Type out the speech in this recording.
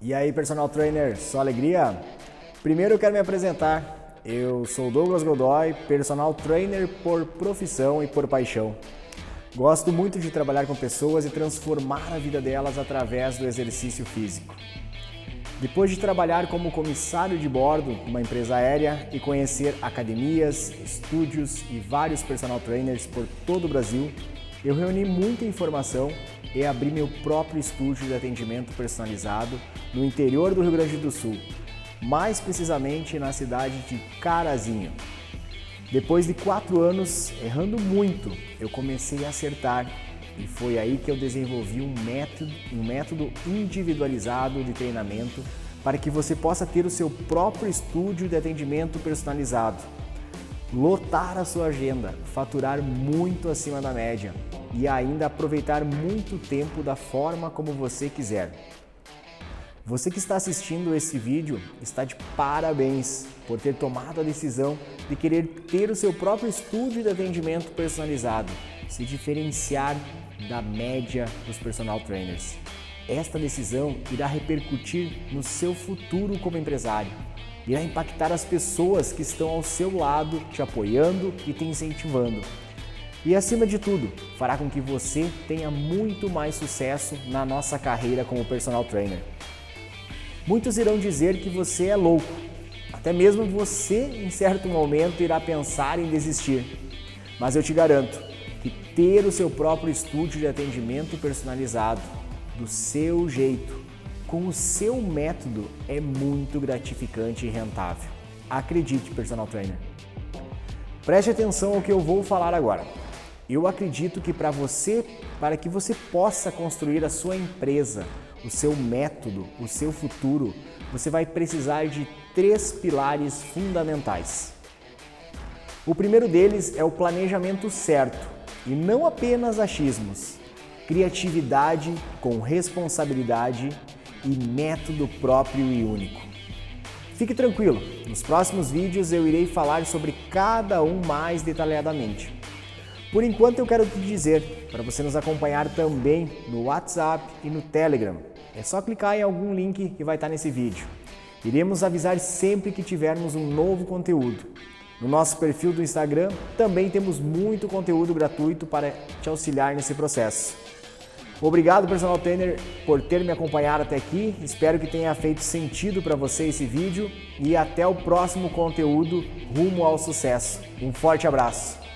E aí, personal trainer, só alegria? Primeiro eu quero me apresentar. Eu sou Douglas Godoy, personal trainer por profissão e por paixão. Gosto muito de trabalhar com pessoas e transformar a vida delas através do exercício físico. Depois de trabalhar como comissário de bordo numa empresa aérea e conhecer academias, estúdios e vários personal trainers por todo o Brasil, eu reuni muita informação e abri meu próprio estúdio de atendimento personalizado no interior do Rio Grande do Sul, mais precisamente na cidade de Carazinho. Depois de quatro anos errando muito, eu comecei a acertar e foi aí que eu desenvolvi um método, um método individualizado de treinamento para que você possa ter o seu próprio estúdio de atendimento personalizado, lotar a sua agenda, faturar muito acima da média e ainda aproveitar muito tempo da forma como você quiser. Você que está assistindo esse vídeo está de parabéns por ter tomado a decisão de querer ter o seu próprio estúdio de atendimento personalizado, se diferenciar da média dos personal trainers. Esta decisão irá repercutir no seu futuro como empresário. Irá impactar as pessoas que estão ao seu lado, te apoiando e te incentivando. E acima de tudo, fará com que você tenha muito mais sucesso na nossa carreira como personal trainer. Muitos irão dizer que você é louco. Até mesmo você, em certo momento, irá pensar em desistir. Mas eu te garanto, que ter o seu próprio estúdio de atendimento personalizado, do seu jeito, com o seu método, é muito gratificante e rentável. Acredite, personal trainer. Preste atenção ao que eu vou falar agora. Eu acredito que para você, para que você possa construir a sua empresa, o seu método, o seu futuro, você vai precisar de três pilares fundamentais. O primeiro deles é o planejamento certo e não apenas achismos. Criatividade com responsabilidade e método próprio e único. Fique tranquilo, nos próximos vídeos eu irei falar sobre cada um mais detalhadamente. Por enquanto eu quero te dizer para você nos acompanhar também no WhatsApp e no Telegram. É só clicar em algum link que vai estar nesse vídeo. Iremos avisar sempre que tivermos um novo conteúdo. No nosso perfil do Instagram também temos muito conteúdo gratuito para te auxiliar nesse processo. Obrigado, personal trainer, por ter me acompanhado até aqui. Espero que tenha feito sentido para você esse vídeo e até o próximo conteúdo rumo ao sucesso. Um forte abraço.